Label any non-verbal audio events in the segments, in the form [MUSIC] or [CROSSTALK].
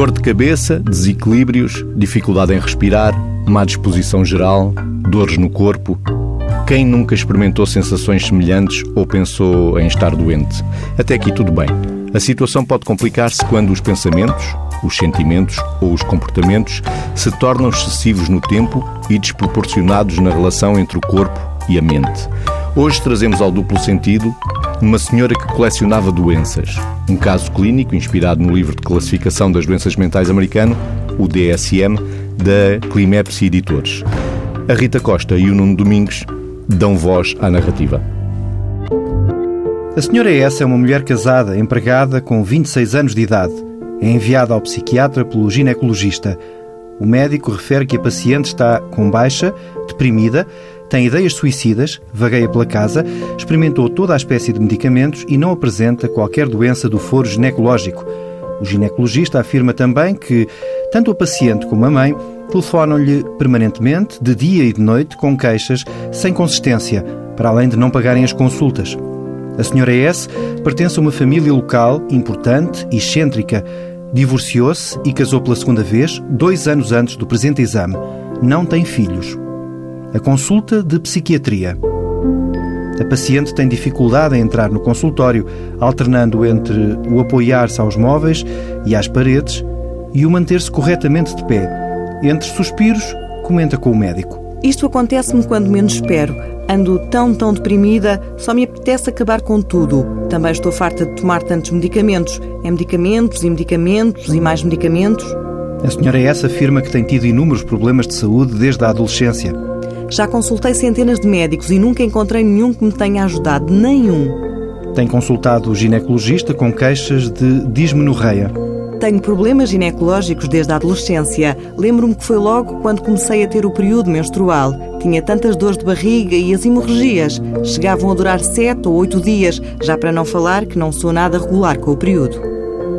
Dor de cabeça, desequilíbrios, dificuldade em respirar, má disposição geral, dores no corpo. Quem nunca experimentou sensações semelhantes ou pensou em estar doente? Até aqui tudo bem. A situação pode complicar-se quando os pensamentos, os sentimentos ou os comportamentos se tornam excessivos no tempo e desproporcionados na relação entre o corpo e a mente. Hoje trazemos ao duplo sentido uma senhora que colecionava doenças. Um caso clínico inspirado no livro de classificação das doenças mentais americano, o DSM, da Climepsi Editores. A Rita Costa e o Nuno Domingues dão voz à narrativa. A senhora S é uma mulher casada, empregada, com 26 anos de idade. É enviada ao psiquiatra pelo ginecologista. O médico refere que a paciente está com baixa, deprimida, tem ideias suicidas, vagueia pela casa, experimentou toda a espécie de medicamentos e não apresenta qualquer doença do foro ginecológico. O ginecologista afirma também que tanto a paciente como a mãe telefonam-lhe permanentemente, de dia e de noite, com queixas sem consistência, para além de não pagarem as consultas. A senhora S pertence a uma família local importante e excêntrica. Divorciou-se e casou pela segunda vez, dois anos antes do presente exame. Não tem filhos. A consulta de psiquiatria. A paciente tem dificuldade em entrar no consultório, alternando entre o apoiar-se aos móveis e às paredes e o manter-se corretamente de pé. Entre suspiros, comenta com o médico. Isto acontece-me quando menos espero. Ando tão, tão deprimida, só me apetece acabar com tudo. Também estou farta de tomar tantos medicamentos. É medicamentos e medicamentos e mais medicamentos. A senhora S afirma que tem tido inúmeros problemas de saúde desde a adolescência. Já consultei centenas de médicos e nunca encontrei nenhum que me tenha ajudado. Nenhum. Tem consultado o ginecologista com queixas de dismenorreia. Tenho problemas ginecológicos desde a adolescência. Lembro-me que foi logo quando comecei a ter o período menstrual. Tinha tantas dores de barriga e as hemorragias. Chegavam a durar sete ou oito dias, já para não falar que não sou nada regular com o período.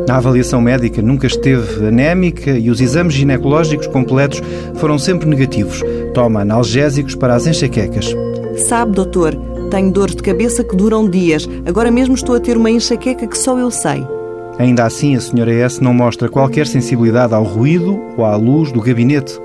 Na avaliação médica nunca esteve anémica e os exames ginecológicos completos foram sempre negativos. Toma analgésicos para as enxaquecas. Sabe, doutor, tenho dores de cabeça que duram dias. Agora mesmo estou a ter uma enxaqueca que só eu sei. Ainda assim, a senhora S não mostra qualquer sensibilidade ao ruído ou à luz do gabinete.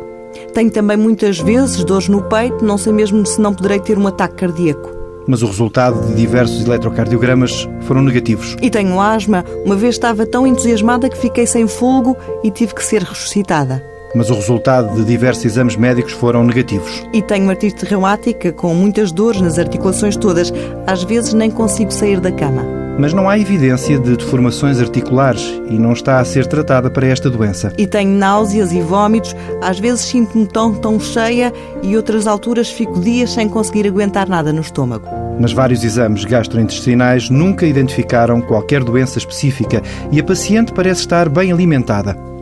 Tenho também muitas vezes dores no peito, não sei mesmo se não poderei ter um ataque cardíaco. Mas o resultado de diversos eletrocardiogramas foram negativos. E tenho asma. Uma vez estava tão entusiasmada que fiquei sem fogo e tive que ser ressuscitada. Mas o resultado de diversos exames médicos foram negativos. E tenho artrite reumática com muitas dores nas articulações todas. Às vezes nem consigo sair da cama mas não há evidência de deformações articulares e não está a ser tratada para esta doença. E tenho náuseas e vômitos, às vezes sinto-me tão, tão cheia e outras alturas fico dias sem conseguir aguentar nada no estômago. Mas vários exames gastrointestinais nunca identificaram qualquer doença específica e a paciente parece estar bem alimentada.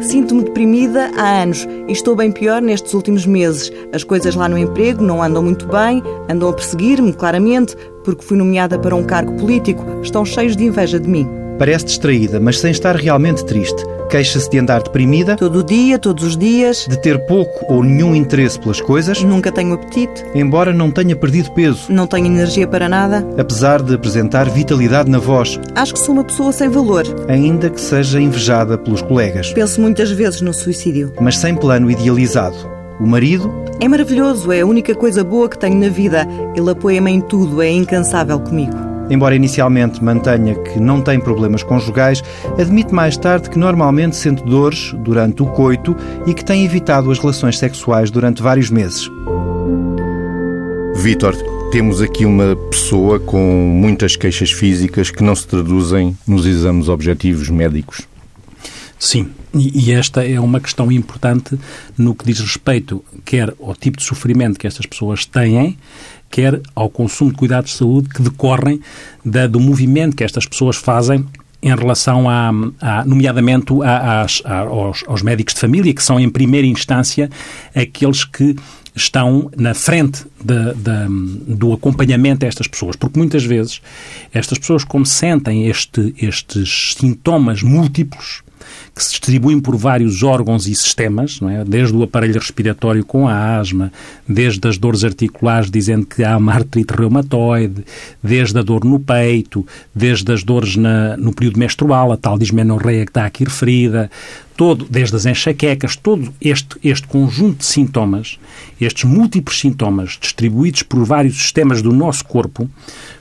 Sinto-me deprimida há anos e estou bem pior nestes últimos meses. As coisas lá no emprego não andam muito bem, andam a perseguir-me, claramente, porque fui nomeada para um cargo político. Estão cheios de inveja de mim. Parece distraída, mas sem estar realmente triste. Queixa-se de andar deprimida. Todo dia, todos os dias. De ter pouco ou nenhum interesse pelas coisas. Nunca tenho apetite. Embora não tenha perdido peso. Não tenho energia para nada. Apesar de apresentar vitalidade na voz. Acho que sou uma pessoa sem valor. Ainda que seja invejada pelos colegas. Penso muitas vezes no suicídio. Mas sem plano idealizado. O marido? É maravilhoso, é a única coisa boa que tenho na vida. Ele apoia-me em tudo, é incansável comigo. Embora inicialmente mantenha que não tem problemas conjugais, admite mais tarde que normalmente sente dores durante o coito e que tem evitado as relações sexuais durante vários meses. Vítor, temos aqui uma pessoa com muitas queixas físicas que não se traduzem nos exames objetivos médicos. Sim, e esta é uma questão importante no que diz respeito quer ao tipo de sofrimento que estas pessoas têm, quer ao consumo de cuidados de saúde que decorrem da, do movimento que estas pessoas fazem em relação, a, a nomeadamente, a, a, aos, aos médicos de família, que são, em primeira instância, aqueles que estão na frente de, de, do acompanhamento a estas pessoas. Porque muitas vezes estas pessoas, como sentem este, estes sintomas múltiplos, que se distribuem por vários órgãos e sistemas, não é? desde o aparelho respiratório com a asma, desde as dores articulares dizendo que há uma artrite reumatoide, desde a dor no peito, desde as dores na, no período menstrual, a tal dismenorreia que está aqui referida, todo, desde as enxaquecas, todo este, este conjunto de sintomas, estes múltiplos sintomas distribuídos por vários sistemas do nosso corpo,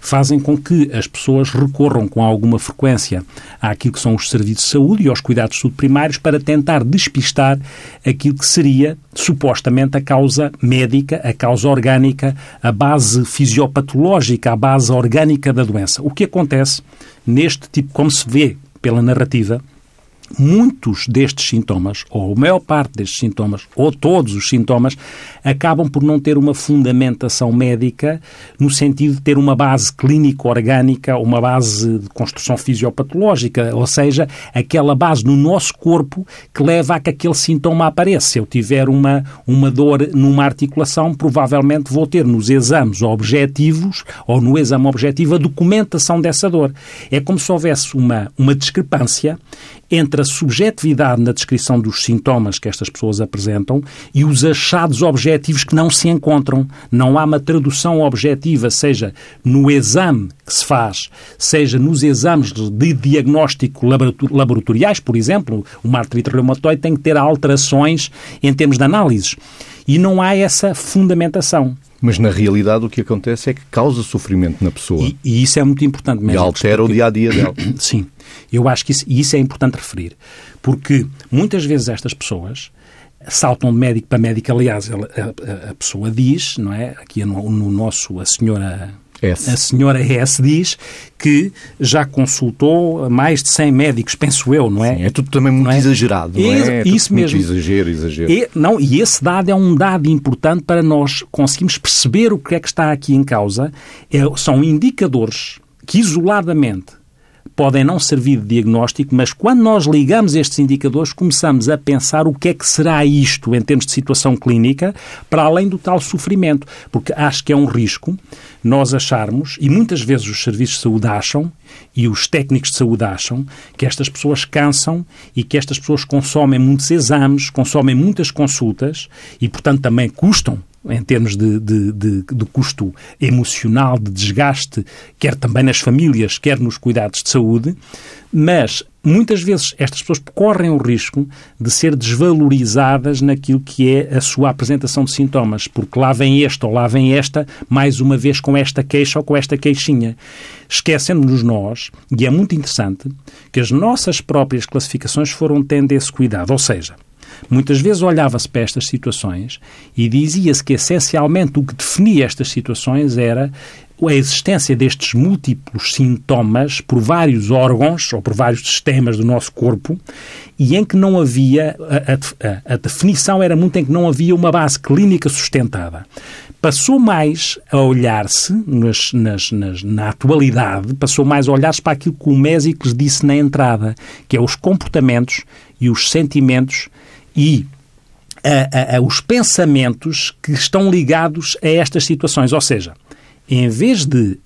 fazem com que as pessoas recorram com alguma frequência àquilo que são os serviços de saúde e aos cuidados saúde primários para tentar despistar aquilo que seria supostamente a causa médica, a causa orgânica, a base fisiopatológica, a base orgânica da doença. O que acontece neste tipo, como se vê pela narrativa, muitos destes sintomas, ou a maior parte destes sintomas, ou todos os sintomas, acabam por não ter uma fundamentação médica no sentido de ter uma base clínico-orgânica, uma base de construção fisiopatológica, ou seja, aquela base no nosso corpo que leva a que aquele sintoma apareça. Se eu tiver uma, uma dor numa articulação, provavelmente vou ter nos exames objetivos, ou no exame objetivo, a documentação dessa dor. É como se houvesse uma, uma discrepância entre a subjetividade na descrição dos sintomas que estas pessoas apresentam e os achados objetivos que não se encontram. Não há uma tradução objetiva, seja no exame que se faz, seja nos exames de diagnóstico laboratoriais, por exemplo, uma artrite reumatoide tem que ter alterações em termos de análises. E não há essa fundamentação. Mas na realidade o que acontece é que causa sofrimento na pessoa. E, e isso é muito importante mesmo. E altera porque... o dia a dia dela. [COUGHS] Sim. Eu acho que isso, e isso é importante referir. Porque muitas vezes estas pessoas saltam de médico para médico. Aliás, a, a, a pessoa diz, não é? Aqui no, no nosso, a senhora S. A senhora S diz que já consultou mais de 100 médicos, penso eu, não é? Sim, é tudo também muito é? exagerado, não é? é isso mesmo. Muito exagero, exagero. E, não, e esse dado é um dado importante para nós conseguirmos perceber o que é que está aqui em causa. É, são indicadores que isoladamente podem não servir de diagnóstico, mas quando nós ligamos estes indicadores, começamos a pensar o que é que será isto em termos de situação clínica, para além do tal sofrimento. Porque acho que é um risco nós acharmos, e muitas vezes os serviços de saúde acham, e os técnicos de saúde acham, que estas pessoas cansam e que estas pessoas consomem muitos exames, consomem muitas consultas e, portanto, também custam em termos de, de, de, de, custo emocional, de desgaste, quer também nas famílias, quer nos cuidados de saúde, mas muitas vezes estas pessoas correm o risco de ser desvalorizadas naquilo que é a sua apresentação de sintomas, porque lá vem este ou lá vem esta, mais uma vez com esta queixa ou com esta queixinha. Esquecendo-nos nós, e é muito interessante, que as nossas próprias classificações foram tendo esse cuidado, ou seja, Muitas vezes olhava-se para estas situações e dizia-se que essencialmente o que definia estas situações era a existência destes múltiplos sintomas por vários órgãos ou por vários sistemas do nosso corpo e em que não havia, a, a, a, definição era muito em que não havia uma base clínica sustentada. Passou mais a olhar-se, nas, nas, nas, na atualidade, passou mais a olhar-se para aquilo que o Mésicles disse na entrada, que é os comportamentos e os sentimentos e a, a, a, os pensamentos que estão ligados a estas situações. Ou seja, em vez de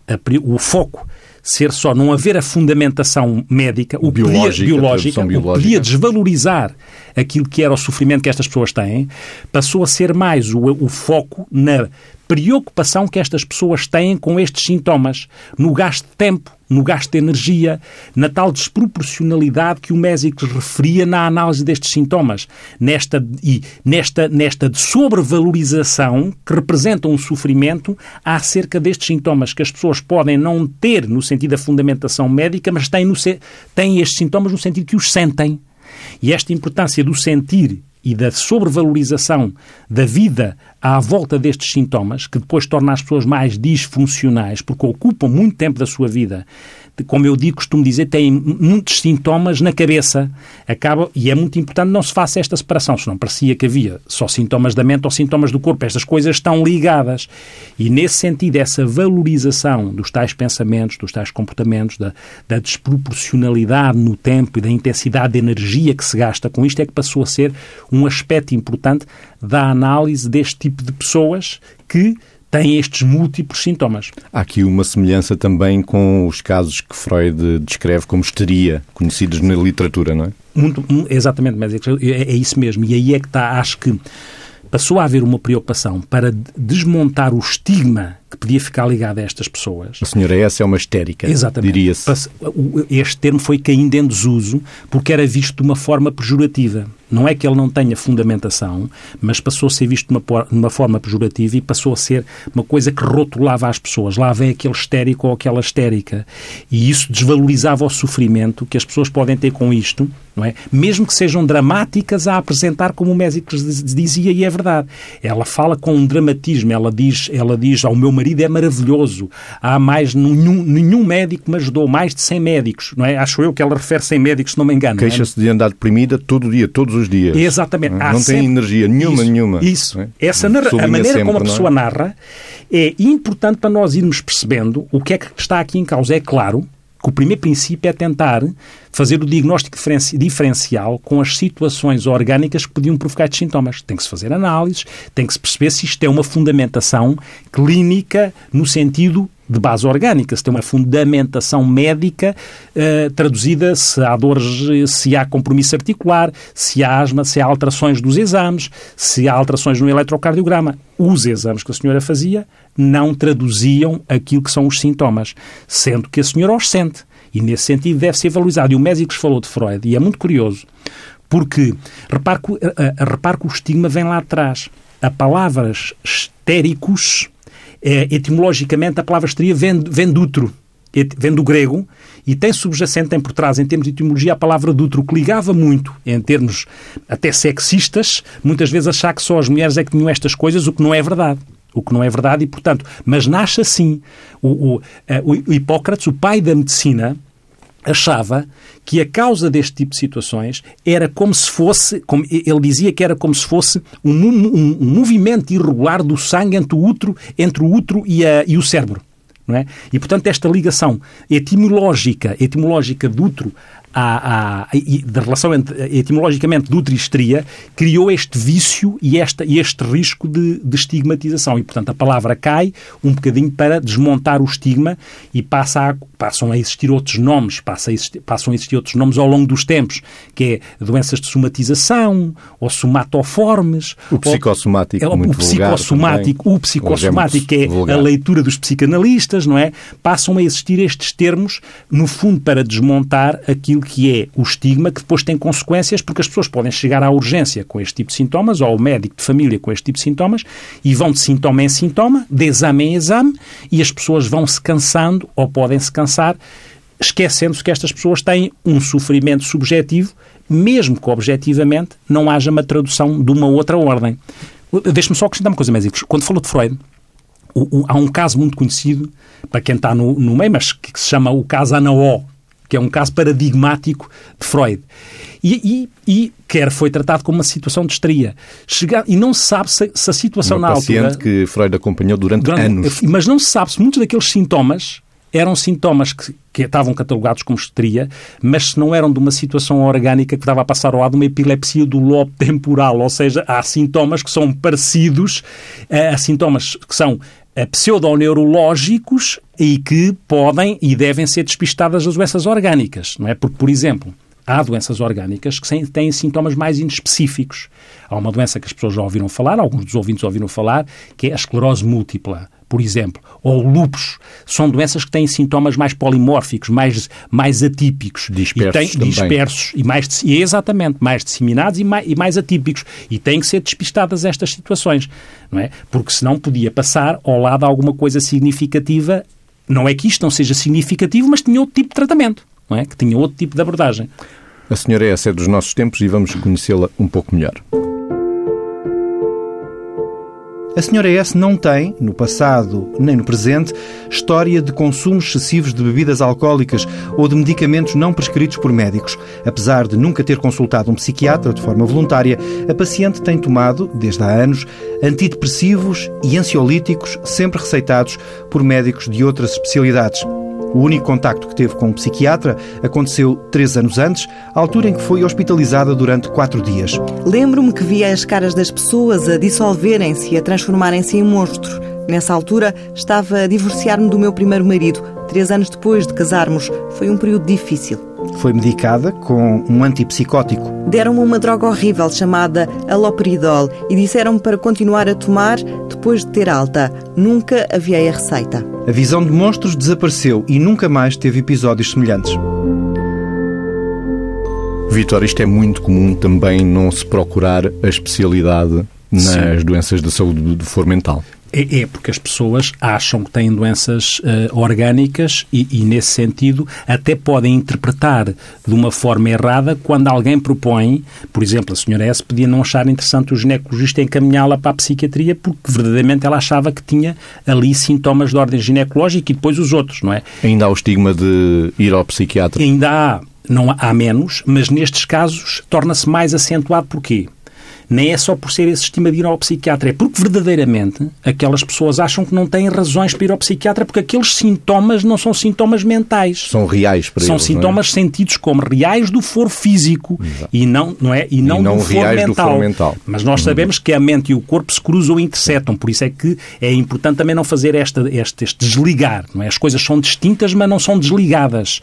o foco ser só não haver a fundamentação médica, o biológica, podia, biológica, biológica. podia desvalorizar aquilo que era o sofrimento que estas pessoas têm, passou a ser mais o, o foco na preocupação que estas pessoas têm com estes sintomas, no gasto de tempo, no gasto de energia, na tal desproporcionalidade que o Mésicles referia na análise destes sintomas, nesta, e nesta, nesta sobrevalorização que representa um sofrimento acerca destes sintomas que as pessoas podem não ter no sentido da fundamentação médica, mas têm, no, têm estes sintomas no sentido que os sentem. E esta importância do sentir e da sobrevalorização da vida à volta destes sintomas, que depois torna as pessoas mais disfuncionais, porque ocupam muito tempo da sua vida como eu digo, costumo dizer, têm muitos sintomas na cabeça. Acaba, e é muito importante não se faça esta separação, senão parecia que havia só sintomas da mente ou sintomas do corpo. Estas coisas estão ligadas. E nesse sentido, essa valorização dos tais pensamentos, dos tais comportamentos, da, da desproporcionalidade no tempo e da intensidade de energia que se gasta com isto é que passou a ser um aspecto importante da análise deste tipo de pessoas que têm estes múltiplos sintomas. Há aqui uma semelhança também com os casos que Freud descreve como histeria, conhecidos na literatura, não é? Muito, exatamente, mas é, é isso mesmo. E aí é que está, acho que passou a haver uma preocupação para desmontar o estigma que podia ficar ligado a estas pessoas. A senhora essa é uma histérica, Exatamente. diria-se. Este termo foi caindo em desuso porque era visto de uma forma pejorativa. Não é que ele não tenha fundamentação, mas passou a ser visto de uma, de uma forma pejorativa e passou a ser uma coisa que rotulava as pessoas. Lá vem aquele histérico ou aquela histérica. E isso desvalorizava o sofrimento que as pessoas podem ter com isto, não é? Mesmo que sejam dramáticas a apresentar, como o médico dizia, e é verdade. Ela fala com um dramatismo, ela diz, ela diz ao meu marido é maravilhoso, há mais, nenhum, nenhum médico me ajudou, mais de 100 médicos, não é? Acho eu que ela refere 100 médicos, se não me engano. É? Queixa-se é? de andar deprimida todo dia, todos os dias. Exatamente. Não, não tem energia nenhuma, isso, nenhuma. Isso. É? Essa narra... a maneira sempre, como a pessoa é? narra é importante para nós irmos percebendo o que é que está aqui em causa. É claro que o primeiro princípio é tentar fazer o diagnóstico diferencial com as situações orgânicas que podiam provocar estes sintomas. Tem que se fazer análises, tem que se perceber se isto é uma fundamentação clínica no sentido de base orgânica, se tem uma fundamentação médica uh, traduzida se há dores, se há compromisso articular, se há asma, se há alterações dos exames, se há alterações no eletrocardiograma. Os exames que a senhora fazia não traduziam aquilo que são os sintomas, sendo que a senhora os sente. E, nesse sentido, deve ser valorizado. E o médico falou de Freud, e é muito curioso, porque repare que, uh, uh, repare que o estigma vem lá atrás. A palavras histéricos é, etimologicamente, a palavra histeria vem, vem do útero, vem do grego, e tem subjacente, tem por trás, em termos de etimologia, a palavra útero, que ligava muito, em termos até sexistas, muitas vezes achar que só as mulheres é que tinham estas coisas, o que não é verdade. O que não é verdade, e portanto, mas nasce assim. O, o, o Hipócrates, o pai da medicina, achava que a causa deste tipo de situações era como se fosse, como ele dizia que era como se fosse um, um, um movimento irregular do sangue entre o útero, entre o útero e, a, e o cérebro. É? E, portanto, esta ligação etimológica, etimológica do útero à, à, da relação entre, etimologicamente do tristria, criou este vício e esta, este risco de, de, estigmatização. E, portanto, a palavra cai um bocadinho para desmontar o estigma e passa a, passam a existir outros nomes, passa a existir, passam a existir outros nomes ao longo dos tempos, que é doenças de somatização, ou somatoformes. O psicossomático, ou, muito o psicossomático, o psicossomático, que é vulgar. a leitura dos psicanalistas, não é? Passam a existir estes termos, no fundo, para desmontar aquilo aquilo que é o estigma, que depois tem consequências, porque as pessoas podem chegar à urgência com este tipo de sintomas, ou ao médico de família com este tipo de sintomas, e vão de sintoma em sintoma, de exame em exame, e as pessoas vão se cansando, ou podem se cansar, esquecendo-se que estas pessoas têm um sofrimento subjetivo, mesmo que objetivamente não haja uma tradução de uma outra ordem. Deixe-me só acrescentar uma coisa, médicos. Quando falou de Freud, o, o, há um caso muito conhecido, para quem está no, no meio, mas que, que se chama o caso Anaó, que é um caso paradigmático de Freud. E, e, e quer foi tratado como uma situação de histeria. Chega, e não se sabe se, se a situação uma na paciente altura... que Freud acompanhou durante, durante, anos. Mas não se sabe se muitos daqueles sintomas eram sintomas que, que, estavam catalogados como histeria, mas se não eram de uma situação orgânica que estava a passar ao lado de uma epilepsia do lobo temporal, ou seja, há sintomas que são parecidos, eh, há sintomas que são eh, pseudoneurológicos e que podem e devem ser despistadas das doenças orgânicas, não é? Porque, por exemplo, há doenças orgânicas que têm sintomas mais inespecíficos. Há uma doença que as pessoas já ouviram falar, alguns dos ouvintes ouviram falar, que é a esclerose múltipla por exemplo, ou lupus, são doenças que têm sintomas mais polimórficos, mais, mais atípicos. Dispersos e têm, Dispersos e mais, exatamente, mais disseminados e mais, e mais atípicos. E têm que ser despistadas estas situações, não é? Porque senão podia passar ao lado alguma coisa significativa. Não é que isto não seja significativo, mas tinha outro tipo de tratamento, não é? Que tinha outro tipo de abordagem. A senhora é essa é dos nossos tempos e vamos conhecê-la um pouco melhor. A senhora S não tem, no passado nem no presente, história de consumos excessivos de bebidas alcoólicas ou de medicamentos não prescritos por médicos. Apesar de nunca ter consultado um psiquiatra de forma voluntária, a paciente tem tomado, desde há anos, antidepressivos e ansiolíticos, sempre receitados por médicos de outras especialidades. O único contacto que teve com um psiquiatra aconteceu três anos antes, à altura em que foi hospitalizada durante quatro dias. Lembro-me que via as caras das pessoas a dissolverem-se e a transformarem-se em monstros. Nessa altura, estava a divorciar-me do meu primeiro marido. Três anos depois de casarmos, foi um período difícil. Foi medicada com um antipsicótico. Deram-me uma droga horrível chamada aloperidol e disseram-me para continuar a tomar depois de ter alta. Nunca havia a receita. A visão de monstros desapareceu e nunca mais teve episódios semelhantes. Vitor, isto é muito comum também não se procurar a especialidade nas Sim. doenças da saúde de for mental. É, é, porque as pessoas acham que têm doenças uh, orgânicas e, e, nesse sentido, até podem interpretar de uma forma errada quando alguém propõe, por exemplo, a senhora S podia não achar interessante o ginecologista encaminhá-la para a psiquiatria porque verdadeiramente ela achava que tinha ali sintomas de ordem ginecológica e depois os outros, não é? Ainda há o estigma de ir ao psiquiatra? Ainda há, não há menos, mas nestes casos torna-se mais acentuado porquê? Nem é só por ser esse estima de ir ao psiquiatra, é porque verdadeiramente aquelas pessoas acham que não têm razões para ir ao psiquiatra porque aqueles sintomas não são sintomas mentais. São reais para São eles, sintomas é? sentidos como reais do foro físico Exato. e não, não é? E não, e não do, foro mental. do foro mental. Mas nós uhum. sabemos que a mente e o corpo se cruzam e interceptam, por isso é que é importante também não fazer esta, este, este desligar. Não é? As coisas são distintas, mas não são desligadas.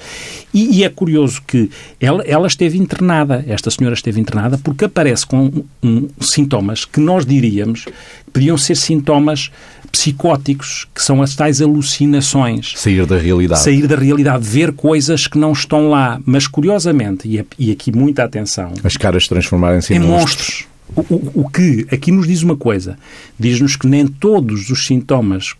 E, e é curioso que ela, ela esteve internada, esta senhora esteve internada, porque aparece com um sintomas que nós diríamos que podiam ser sintomas psicóticos, que são as tais alucinações. Sair da realidade. Sair da realidade, ver coisas que não estão lá. Mas, curiosamente, e, e aqui muita atenção... As caras transformarem-se em monstros. monstros. O, o, o, que aqui nos diz uma coisa. Diz-nos que nem todos os sintomas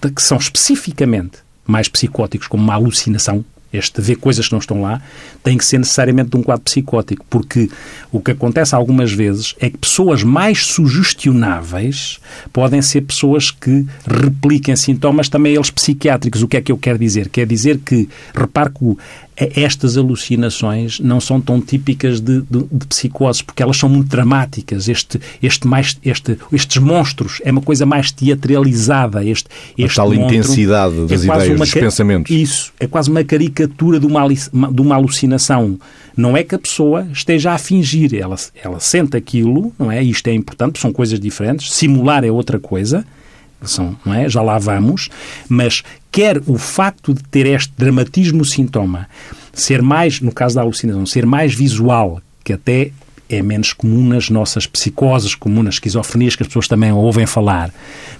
que, que são especificamente mais psicóticos, como uma alucinação, este ver coisas que não estão lá, tem que ser necessariamente de um quadro psicótico, porque o que acontece algumas vezes é que pessoas mais sugestionáveis podem ser pessoas que repliquem sintomas também eles psiquiátricos. O que é que eu quero dizer? Quer dizer que, repare que estas alucinações não são tão típicas de, de, de psicoses, porque elas são muito dramáticas. Este, este mais, este, estes monstros é uma coisa mais teatralizada. Este, este a tal intensidade é das é ideias, uma, dos pensamentos. Isso, é quase uma caricatura de uma, de uma alucinação. Não é que a pessoa esteja a fingir, ela, ela sente aquilo, não é? Isto é importante, são coisas diferentes. Simular é outra coisa são, não é? já lá vamos, mas quer o facto de ter este dramatismo sintoma ser mais, no caso da alucinação, ser mais visual, que até é menos comum nas nossas psicoses, comum nas esquizofrenias, que as pessoas também ouvem falar.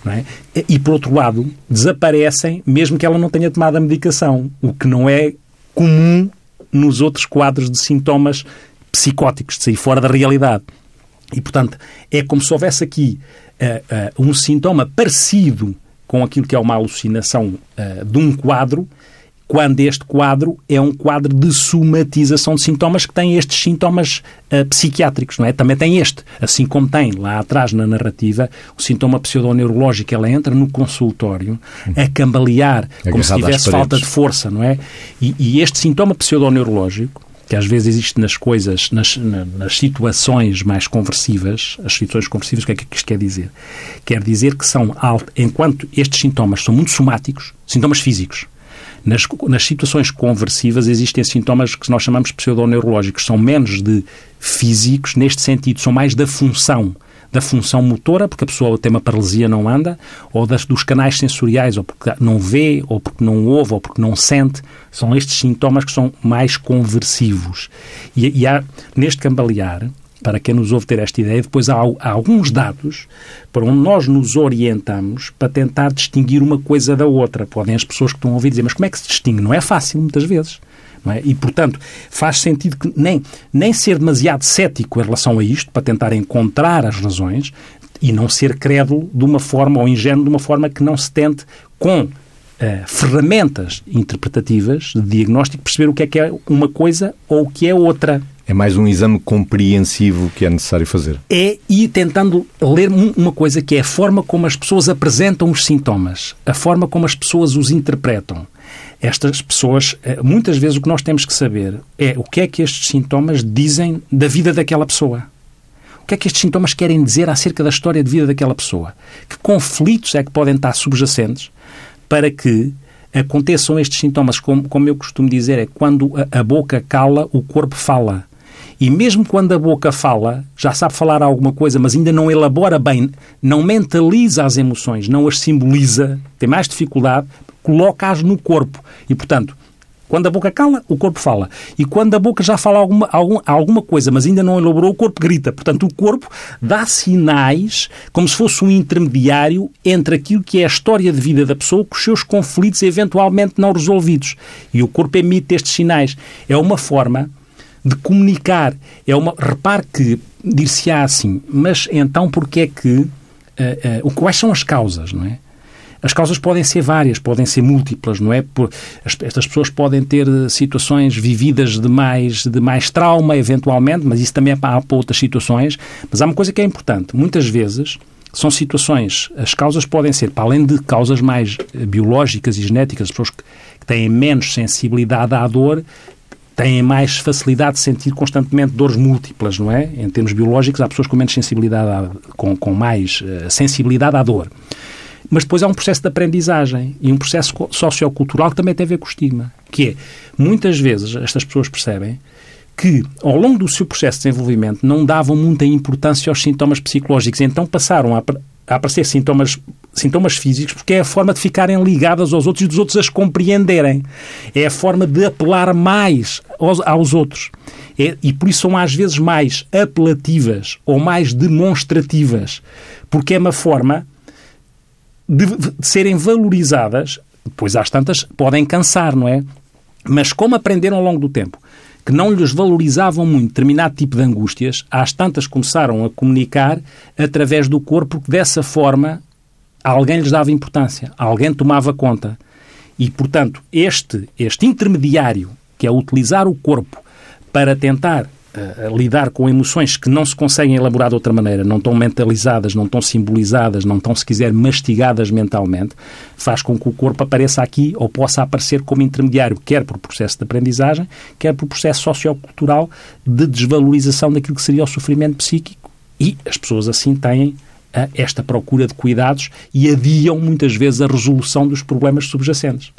É? E, por outro lado, desaparecem mesmo que ela não tenha tomado a medicação, o que não é comum nos outros quadros de sintomas psicóticos, de sair fora da realidade. E, portanto, é como se houvesse aqui uh, uh, um sintoma parecido com aquilo que é uma alucinação uh, de um quadro, quando este quadro é um quadro de somatização de sintomas que tem estes sintomas uh, psiquiátricos, não é? Também tem este, assim como tem lá atrás na narrativa o sintoma pseudoneurológico, ela entra no consultório a cambalear, como se tivesse falta de força, não é? E, e este sintoma pseudoneurológico que às vezes existe nas coisas, nas, nas situações mais conversivas, as situações conversivas, o que é que isto quer dizer? Quer dizer que são, enquanto estes sintomas são muito somáticos, sintomas físicos, nas, nas situações conversivas existem sintomas que nós chamamos pseudoneurológicos, são menos de físicos, neste sentido, são mais da função da função motora, porque a pessoa tem uma paralisia, não anda, ou das, dos canais sensoriais, ou porque não vê, ou porque não ouve, ou porque não sente. São estes sintomas que são mais conversivos. E, e há, neste cambalear, para quem nos ouve ter esta ideia, depois há, há, alguns dados para onde nós nos orientamos para tentar distinguir uma coisa da outra. Podem as pessoas que estão a ouvir dizer, mas como é que se distingue? Não é fácil, muitas vezes. É? E, portanto, faz sentido que nem, nem ser demasiado cético em relação a isto, para tentar encontrar as razões, e não ser crédulo de uma forma, ou ingênuo de uma forma que não se tente com Uh, ferramentas interpretativas de diagnóstico perceber o que é que é uma coisa ou o que é outra. É mais um exame compreensivo que é necessário fazer. É, e tentando ler uma coisa que é a forma como as pessoas apresentam os sintomas, a forma como as pessoas os interpretam estas pessoas, eh, muitas vezes o que nós temos que saber é o que é que estes sintomas dizem da vida daquela pessoa. O que é que estes sintomas querem dizer acerca da história de vida daquela pessoa? Que conflitos é que podem estar subjacentes para que aconteçam estes sintomas? Como, como eu costumo dizer, é quando a, a boca cala, o corpo fala. E mesmo quando a boca fala, já sabe falar alguma coisa, mas ainda não elabora bem, não mentaliza as emoções, não as simboliza, tem mais dificuldade, coloca-as no corpo. E, portanto, quando a boca cala, o corpo fala. E quando a boca já fala alguma, algum, alguma coisa, mas ainda não elaborou, o corpo grita. Portanto, o corpo dá sinais como se fosse um intermediário entre aquilo que é a história de vida da pessoa com os seus conflitos eventualmente não resolvidos. E o corpo emite estes sinais. É uma forma de comunicar. É uma, repare que dir-se-á assim, mas então porquê é que. Uh, uh, quais são as causas, não é? As causas podem ser várias, podem ser múltiplas, não é? Por, estas pessoas podem ter eh, situações vividas de mais, de mais trauma, eventualmente, mas isso também é para, para outras situações. Mas há uma coisa que é importante. Muitas vezes são situações, as causas podem ser, para além de causas mais biológicas e genéticas, as pessoas que têm menos sensibilidade à dor, têm mais facilidade de sentir constantemente dores múltiplas, não é? Em termos biológicos, há pessoas com menos sensibilidade, à, com, com mais uh, sensibilidade à dor. Mas depois há um processo de aprendizagem e um processo sociocultural que também tem a ver com o estigma, que é, muitas vezes estas pessoas percebem que, ao longo do seu processo de desenvolvimento, não davam muita importância aos sintomas psicológicos, então passaram a, a aparecer sintomas, sintomas físicos porque é a forma de ficarem ligadas aos outros e dos outros as compreenderem. É a forma de apelar mais aos, aos outros. É, e por isso são às vezes mais apelativas ou mais demonstrativas, porque é uma forma de, de serem valorizadas, depois às tantas podem cansar, não é? Mas como aprenderam ao longo do tempo que não lhes valorizavam muito determinado tipo de angústias, às tantas começaram a comunicar através do corpo, que dessa forma alguém lhes dava importância, alguém tomava conta. E, portanto, este, este intermediário, que é utilizar o corpo para tentar uh, lidar com emoções que não se conseguem elaborar de outra maneira, não estão mentalizadas, não estão simbolizadas, não estão, se quiser, mastigadas mentalmente, faz com que o corpo apareça aqui ou possa aparecer como intermediário, quer por processo de aprendizagem, quer por processo sociocultural de desvalorização daquilo que seria o sofrimento psíquico. E as pessoas assim têm uh, esta procura de cuidados e adiam muitas vezes a resolução dos problemas subjacentes.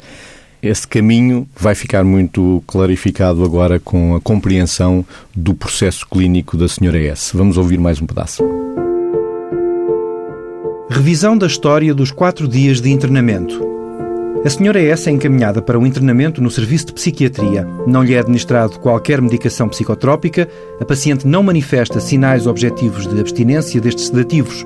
Esse caminho vai ficar muito clarificado agora com a compreensão do processo clínico da Sra. S. Vamos ouvir mais um pedaço. Revisão da história dos quatro dias de internamento. A senhora S é encaminhada para um internamento no serviço de psiquiatria. Não lhe é administrado qualquer medicação psicotrópica, a paciente não manifesta sinais objetivos de abstinência destes sedativos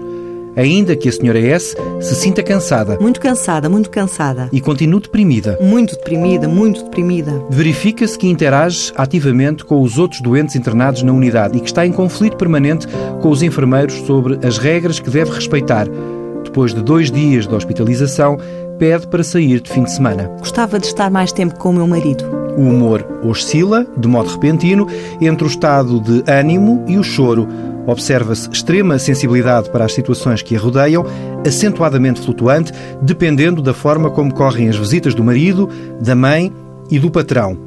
ainda que a senhora S se sinta cansada. Muito cansada, muito cansada. E continue deprimida. Muito deprimida, muito deprimida. Verifica-se que interage ativamente com os outros doentes internados na unidade e que está em conflito permanente com os enfermeiros sobre as regras que deve respeitar. Depois de dois dias de hospitalização, pede para sair de fim de semana. Gostava de estar mais tempo com o meu marido. O humor oscila, de modo repentino, entre o estado de ânimo e o choro Observa-se extrema sensibilidade para as situações que a rodeiam, acentuadamente flutuante, dependendo da forma como correm as visitas do marido, da mãe e do patrão.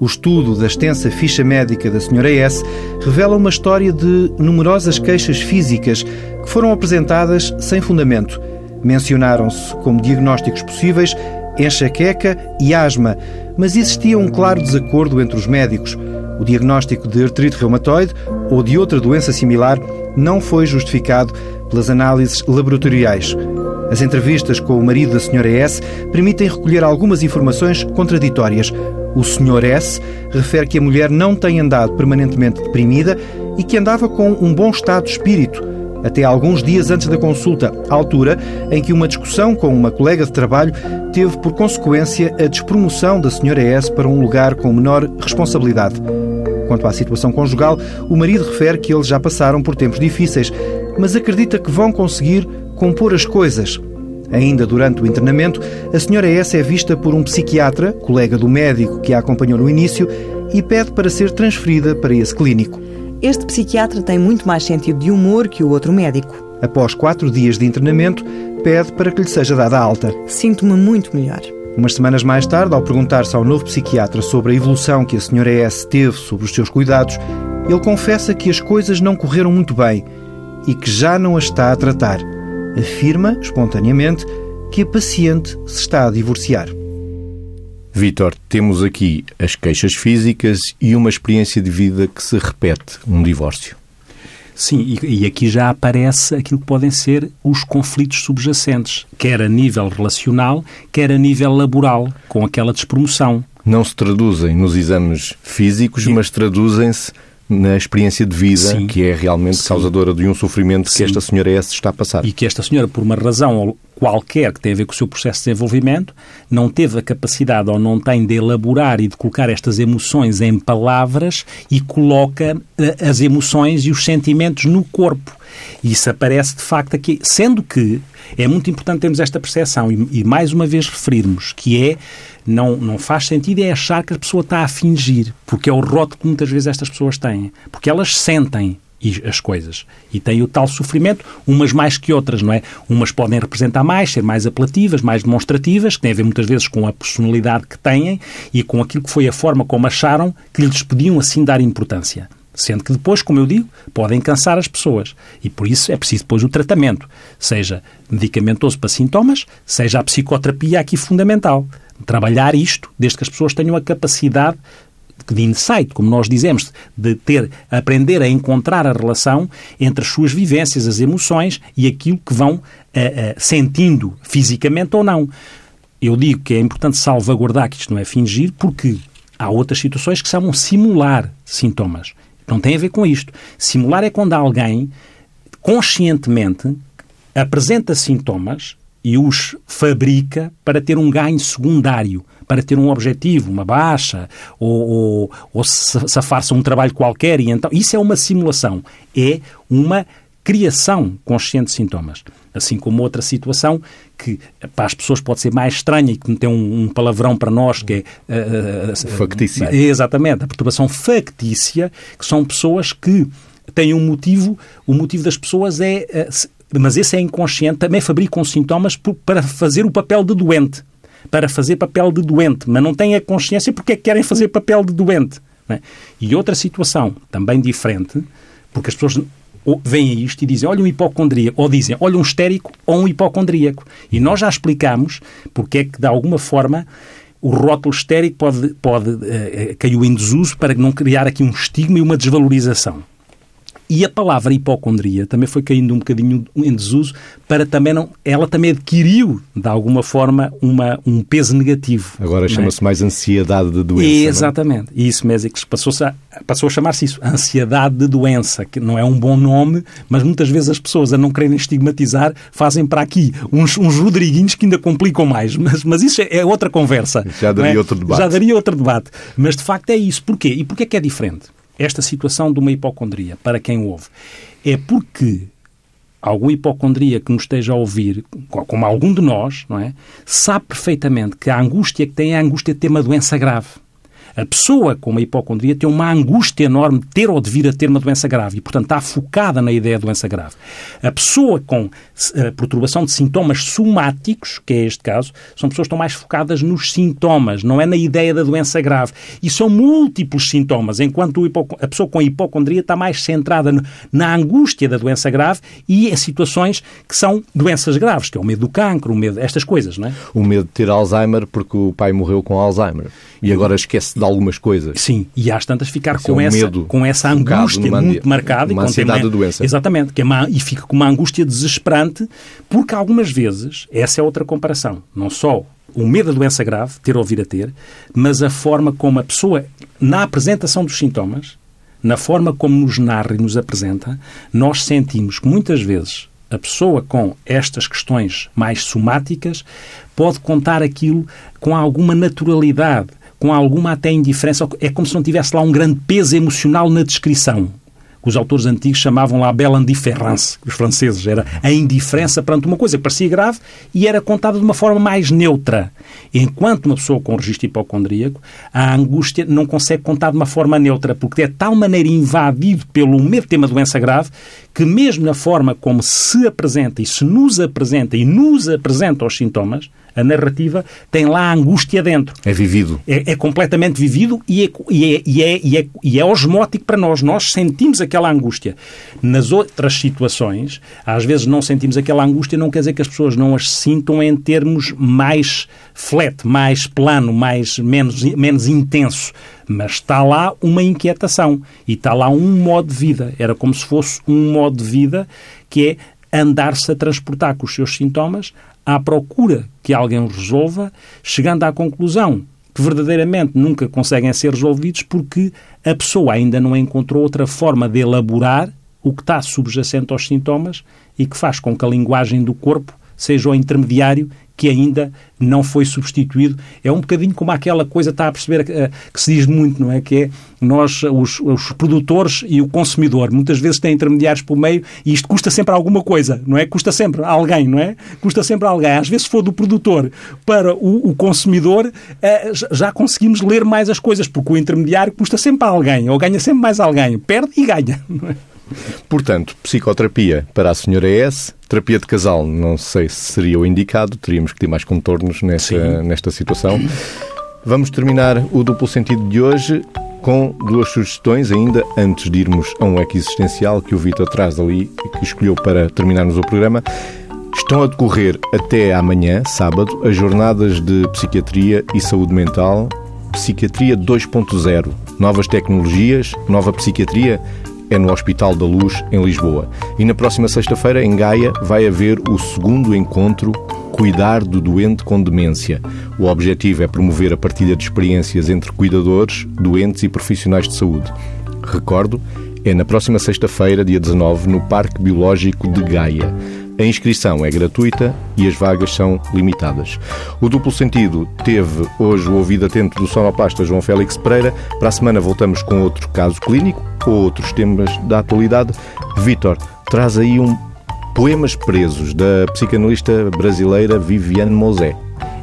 O estudo da extensa ficha médica da Sra. S revela uma história de numerosas queixas físicas que foram apresentadas sem fundamento. Mencionaram-se como diagnósticos possíveis enxaqueca e asma, mas existia um claro desacordo entre os médicos. O diagnóstico de artrite reumatoide ou de outra doença similar não foi justificado pelas análises laboratoriais. As entrevistas com o marido da Sra. S permitem recolher algumas informações contraditórias. O Sr. S refere que a mulher não tem andado permanentemente deprimida e que andava com um bom estado de espírito, até alguns dias antes da consulta, altura em que uma discussão com uma colega de trabalho teve por consequência a despromoção da Sra. S para um lugar com menor responsabilidade. Quanto à situação conjugal, o marido refere que eles já passaram por tempos difíceis, mas acredita que vão conseguir compor as coisas. Ainda durante o internamento, a senhora S é vista por um psiquiatra, colega do médico que a acompanhou no início, e pede para ser transferida para esse clínico. Este psiquiatra tem muito mais sentido de humor que o outro médico. Após quatro dias de internamento, pede para que lhe seja dada alta. Sinto-me muito melhor. Umas semanas mais tarde, ao perguntar-se ao novo psiquiatra sobre a evolução que a senhora S teve sobre os seus cuidados, ele confessa que as coisas não correram muito bem e que já não a está a tratar. Afirma, espontaneamente, que a paciente se está a divorciar. Vítor, temos aqui as queixas físicas e uma experiência de vida que se repete, um divórcio. Sim, e, e, aqui já aparece aquilo que podem ser os conflitos subjacentes, quer a nível relacional, quer a nível laboral, com aquela despromoção. Não se traduzem nos exames físicos, Sim. mas traduzem-se na experiência de vida Sim. que é realmente Sim. causadora de um sofrimento Sim. que esta senhora S está a passar. E que esta senhora, por uma razão qualquer que tem a ver com o seu processo de desenvolvimento, não teve a capacidade ou não tem de elaborar e de colocar estas emoções em palavras e coloca eh, as emoções e os sentimentos no corpo. Isso aparece de facto aqui, sendo que é muito importante termos esta percepção e, e mais uma vez referirmos que é não, não faz sentido é achar que a pessoa está a fingir, porque é o roto que muitas vezes estas pessoas têm. Porque elas sentem as coisas. E têm o tal sofrimento, umas mais que outras, não é? Umas podem representar mais, ser mais apelativas, mais demonstrativas, que têm a ver muitas vezes com a personalidade que têm e com aquilo que foi a forma como acharam que lhes podiam assim dar importância. Sendo que depois, como eu digo, podem cansar as pessoas. E por isso é preciso depois o tratamento, seja medicamentoso para sintomas, seja a psicoterapia aqui fundamental. Trabalhar isto, desde que as pessoas tenham a capacidade de insight, como nós dizemos, de ter, aprender a encontrar a relação entre as suas vivências, as emoções e aquilo que vão uh, uh, sentindo fisicamente ou não. Eu digo que é importante salvaguardar que isto não é fingir, porque há outras situações que chamam simular sintomas. Não tem a ver com isto. Simular é quando alguém conscientemente apresenta sintomas e os fabrica para ter um ganho secundário, para ter um objetivo, uma baixa, ou, ou, ou safar-se um trabalho qualquer. E então, isso é uma simulação. É uma criação consciente de sintomas. Assim como outra situação que para as pessoas pode ser mais estranha e que tem um, um palavrão para nós que é... Uh, factícia. exatamente, a perturbação factícia, que são pessoas que têm um motivo, o motivo das pessoas é... Mas esse é inconsciente, também fabricam sintomas para fazer o papel de doente. Para fazer papel de doente, mas não têm a consciência porque é que querem fazer papel de doente. É? E outra situação, também diferente, porque as pessoas veem isto e dizem, olha um hipocondríaco, ou dizem, olha um histérico ou um hipocondríaco. E nós já explicamos porque é que, de alguma forma, o rótulo histérico pode, pode uh, caiu em desuso para não criar aqui um estigma e uma desvalorização. E a palavra hipocondria também foi caindo um bocadinho em desuso para também não. Ela também adquiriu, de alguma forma, uma, um peso negativo. Agora é? chama-se é? mais ansiedade de doença. É? Exatamente. E isso mesmo, que passou a, passou a chamar-se isso, ansiedade de doença, que não é um bom nome, mas muitas vezes as pessoas, a não quererem estigmatizar, fazem para aqui uns, uns Rodriguinhos que ainda complicam mais. Mas, mas isso é, é outra conversa. Já daria é? outro debate. Já daria outro debate. Mas de facto é isso. Porquê? E porquê é que é diferente? Esta situação de uma hipocondria, para quem ouve, é porque algum hipocondria que nos esteja a ouvir, como algum de nós, não é, sabe perfeitamente que a angústia que tem é a angústia de ter uma doença grave. A pessoa com uma hipocondria tem uma angústia enorme de ter ou de vir a ter uma doença grave e, portanto, está focada na ideia de doença grave. A pessoa com a eh, perturbação de sintomas somáticos, que é este caso, são pessoas que estão mais focadas nos sintomas, não é na ideia da doença grave. E são múltiplos sintomas, enquanto a pessoa com a hipocondria está mais centrada na angústia da doença grave e em situações que são doenças graves, que é o medo do cancro, o medo, estas coisas, não é? O medo de ter Alzheimer porque o pai morreu com Alzheimer e agora esquece de algumas coisas. Sim, e às tantas ficar com, é um essa, com essa angústia muito marcada. Uma ansiedade de doença. Exatamente, que é uma, e fica com uma angústia desesperante, porque algumas vezes, essa é outra comparação, não só o medo da doença grave, ter ou vir a ter, mas a forma como a pessoa, na apresentação dos sintomas, na forma como nos narra e nos apresenta, nós sentimos que muitas vezes a pessoa com estas questões mais somáticas pode contar aquilo com alguma naturalidade, com alguma até indiferença. É como se não tivesse lá um grande peso emocional na descrição. Os autores antigos chamavam lá a belle indifférence, os franceses. Era a indiferença perante uma coisa que parecia grave e era contada de uma forma mais neutra. Enquanto uma pessoa com registro hipocondríaco, a angústia não consegue contar de uma forma neutra, porque é de tal maneira invadido pelo de ter uma doença grave que mesmo na forma como se apresenta e se nos apresenta e nos apresenta os sintomas, A narrativa tem lá a angústia dentro. É vivido. É, é completamente vivido e é, e, é, e, é, e, é, e é osmótico para nós. Nós sentimos aquela angústia. Nas outras situações, às vezes não sentimos aquela angústia, não quer dizer que as pessoas não as sintam em termos mais flat, mais plano, mais, menos, menos intenso. Mas está lá uma inquietação e está lá um modo de vida. Era como se fosse um modo de vida que é andar-se a transportar com os seus sintomas à procura que alguém os resolva, chegando à conclusão que verdadeiramente nunca conseguem ser resolvidos porque a pessoa ainda não encontrou outra forma de elaborar o que está subjacente aos sintomas e que faz com que a linguagem do corpo seja o intermediário que ainda não foi substituído. É um bocadinho como aquela coisa, está a perceber, que, eh, que se diz muito, não é? Que é nós, os, os, produtores e o consumidor, muitas vezes têm intermediários por meio e isto custa sempre alguma coisa, não é? Custa sempre a alguém, não é? Custa sempre a alguém. Às vezes, se for do produtor para o, o consumidor, eh, já conseguimos ler mais as coisas, porque o intermediário custa sempre a alguém, ou ganha sempre mais alguém. Perde e ganha, não é? Portanto, psicoterapia para a senhora S, terapia de casal, não sei se seria o indicado, teríamos que ter mais contornos nesta, nesta situação. Vamos terminar o duplo sentido de hoje com duas sugestões, ainda antes de irmos a um existencial que o Vitor traz ali e que escolheu para terminarmos o programa. Estão a decorrer até amanhã, sábado, as jornadas de psiquiatria e saúde mental, Psiquiatria 2.0. Novas tecnologias, nova psiquiatria, é no Hospital da Luz, em Lisboa. E na próxima sexta-feira, em Gaia, vai haver o segundo encontro Cuidar do Doente com Demência. O objetivo é promover a partilha de experiências entre cuidadores, doentes e profissionais de saúde. Recordo, é na próxima sexta-feira, dia 19, no Parque Biológico de Gaia. A inscrição é gratuita e as vagas são limitadas. O duplo sentido teve hoje o ouvido atento do sonoplasta João Félix Pereira. Para a semana voltamos com outro caso clínico ou outros temas da atualidade. Vítor, traz aí um Poemas Presos, da psicanalista brasileira Viviane Mosé.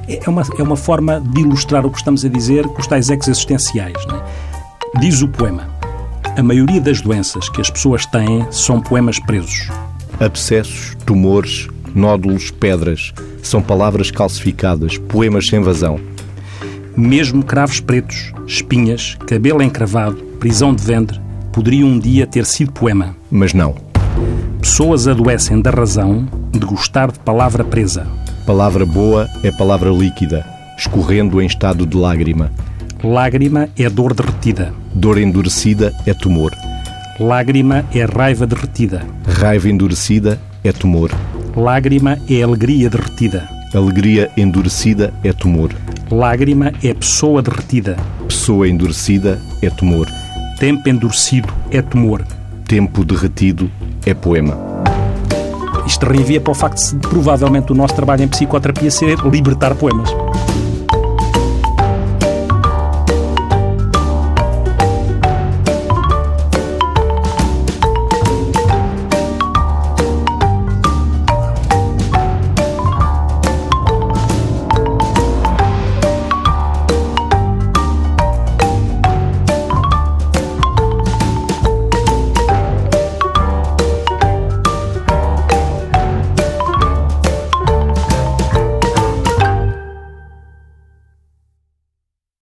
É uma, é uma forma de ilustrar o que estamos a dizer com os tais ex existenciais. É? Diz o poema: A maioria das doenças que as pessoas têm são poemas presos abscessos, tumores, nódulos, pedras. São palavras calcificadas, poemas sem vazão. Mesmo cravos pretos, espinhas, cabelo encravado, prisão de ventre, poderiam um dia ter sido poema. Mas não. Pessoas adoecem da razão de gostar de palavra presa. Palavra boa é palavra líquida, escorrendo em estado de lágrima. Lágrima é dor derretida. Dor endurecida é tumor. Lágrima é raiva derretida. Raiva endurecida é tumor. Lágrima é alegria derretida. Alegria endurecida é tumor. Lágrima é pessoa derretida. Pessoa endurecida é tumor. Tempo endurecido é tumor. Tempo derretido é poema. Isto reenvia para o facto de provavelmente o nosso trabalho em psicoterapia ser libertar poemas.